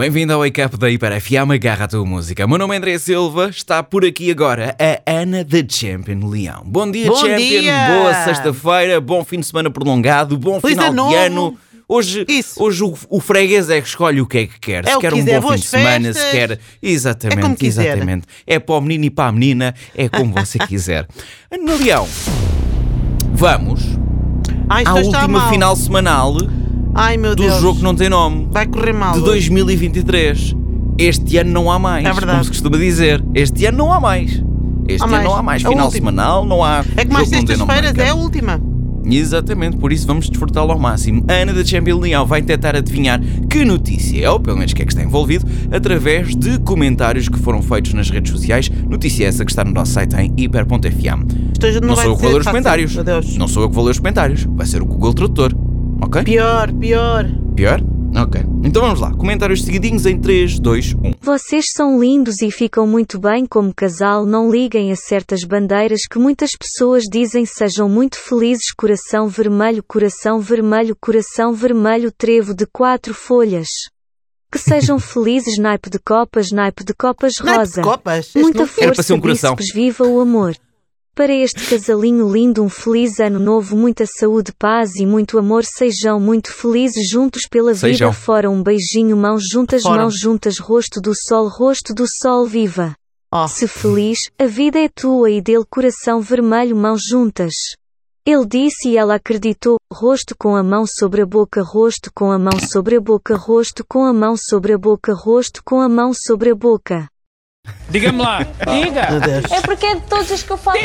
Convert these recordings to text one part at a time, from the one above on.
Bem-vindo ao Wake Up da Hiper FM, agarra a tua música. Meu nome é André Silva, está por aqui agora a Ana da Champion Leão. Bom dia, Bom Champion, dia! boa sexta-feira, bom fim de semana prolongado, bom Feliz final de ano. Hoje, Isso. hoje o, o freguês é que escolhe o que é que quer. É se o que quer um quiser, bom fim de semana, se quer. Exatamente, É exatamente. É para o menino e para a menina, é como você quiser. Ana Leão, vamos Ai, à última final semanal Ai, meu do Deus. jogo que não tem nome. Vai correr mal. de hoje. 2023. Este ano não há mais. É verdade. Como se costuma dizer. Este ano não há mais. Este Há ano mais. não há mais. Final semanal, não há. É que mais sextas-feiras é a última. Exatamente, por isso vamos desfrutá-lo ao máximo. A Ana da Champion Leão vai tentar adivinhar que notícia é, ou pelo menos que é que está envolvido, através de comentários que foram feitos nas redes sociais. Notícia essa que está no nosso site em hiper.fm. Não, Não sou eu que vou ler os comentários. Não sou eu que vou ler os comentários. Vai ser o Google Tradutor. Ok? Pior, pior. Pior? Ok. Então vamos lá. Comentários seguidinhos em um. 3, 2, 1. Vocês são lindos e ficam muito bem como casal. Não liguem a certas bandeiras que muitas pessoas dizem sejam muito felizes. Coração vermelho, coração vermelho, coração vermelho, trevo de quatro folhas. Que sejam felizes, naipe de copas, naipe de copas Naipe de rosa. copas. Este Muita não- Era para força, ser um coração. bíceps, viva o amor. Para este casalinho lindo, um feliz ano novo, muita saúde, paz e muito amor. Sejam muito felizes juntos pela Sejam. vida. Fora um beijinho, mãos juntas, Fora. mãos juntas, rosto do sol, rosto do sol, viva. Ó, Se feliz, a vida é tua e dele coração vermelho, mãos juntas. Ele disse e ela acreditou, rosto com a mão sobre a boca, rosto com a mão sobre a boca, rosto com a mão sobre a boca, rosto com a mão sobre a boca. Diga-me lá. Diga. meu Deus. É porque é de todos os que eu falo.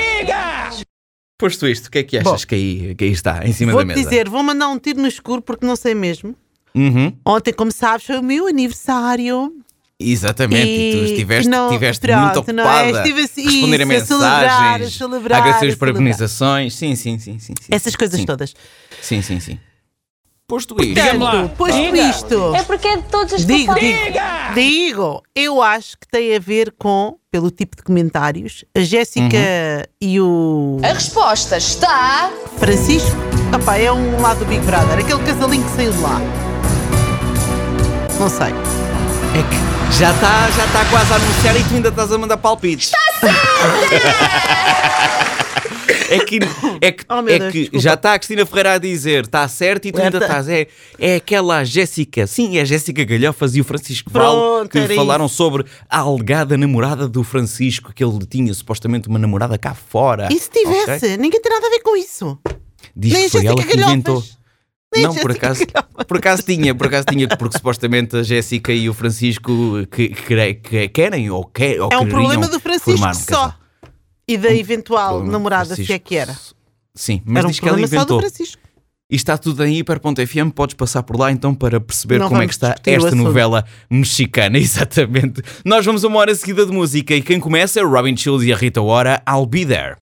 Posto isto, o que é que achas Bom. que, aí, que aí está, em cima da mesa? dizer, vou mandar um tiro no escuro porque não sei mesmo. Uhum, Ontem, como sabes, foi o meu aniversário. exatamente, e, tu estiveste, não- estiveste pronto, muito não é? ocupada Estive assim, a responder a isso, a celebrar, mensagens, a celebrar, agradecer as parabenizações, sim, sim, sim, sim, sim. Essas coisas sim, todas. Sim, sim, sim. Posto isto. Portanto, posto Diga. isto, É porque é de todos os digo, digo, digo, eu acho que tem a ver com, pelo tipo de comentários, a Jéssica Uhum. e o A resposta está. Francisco. Opá, é um lado do Big Brother, aquele casalinho que saiu de lá. Não sei. é que já está já tá quase a anunciar e tu ainda estás a mandar palpites. É que, é que, Oh, meu é Deus, que desculpa. já está a Cristina Ferreira a dizer, está certo, e tu ainda estás. É, é aquela Jéssica, sim, é a Jéssica Galhofas e o Francisco Val Pronto, que era falaram isso. sobre a alegada namorada do Francisco, que ele tinha supostamente uma namorada cá fora. E se tivesse? Ok? Ninguém tem nada a ver com isso. Diz Nem que a foi ela Jéssica que Galhofas. inventou. Não, por acaso, por acaso tinha, por acaso tinha, porque supostamente a Jéssica e o Francisco que, que- que- querem ou, quer, ou É um problema do Francisco um só. E da eventual namorada, se Francisco. é que era. Sim, mas era um diz que ela problema só do inventou. Francisco. E está tudo em hiper.fm, podes passar por lá então para perceber Não como é que está esta novela mexicana, exatamente. Nós vamos a uma hora seguida de música e quem começa é o Robin Schulz e a Rita Ora, I'll Be There.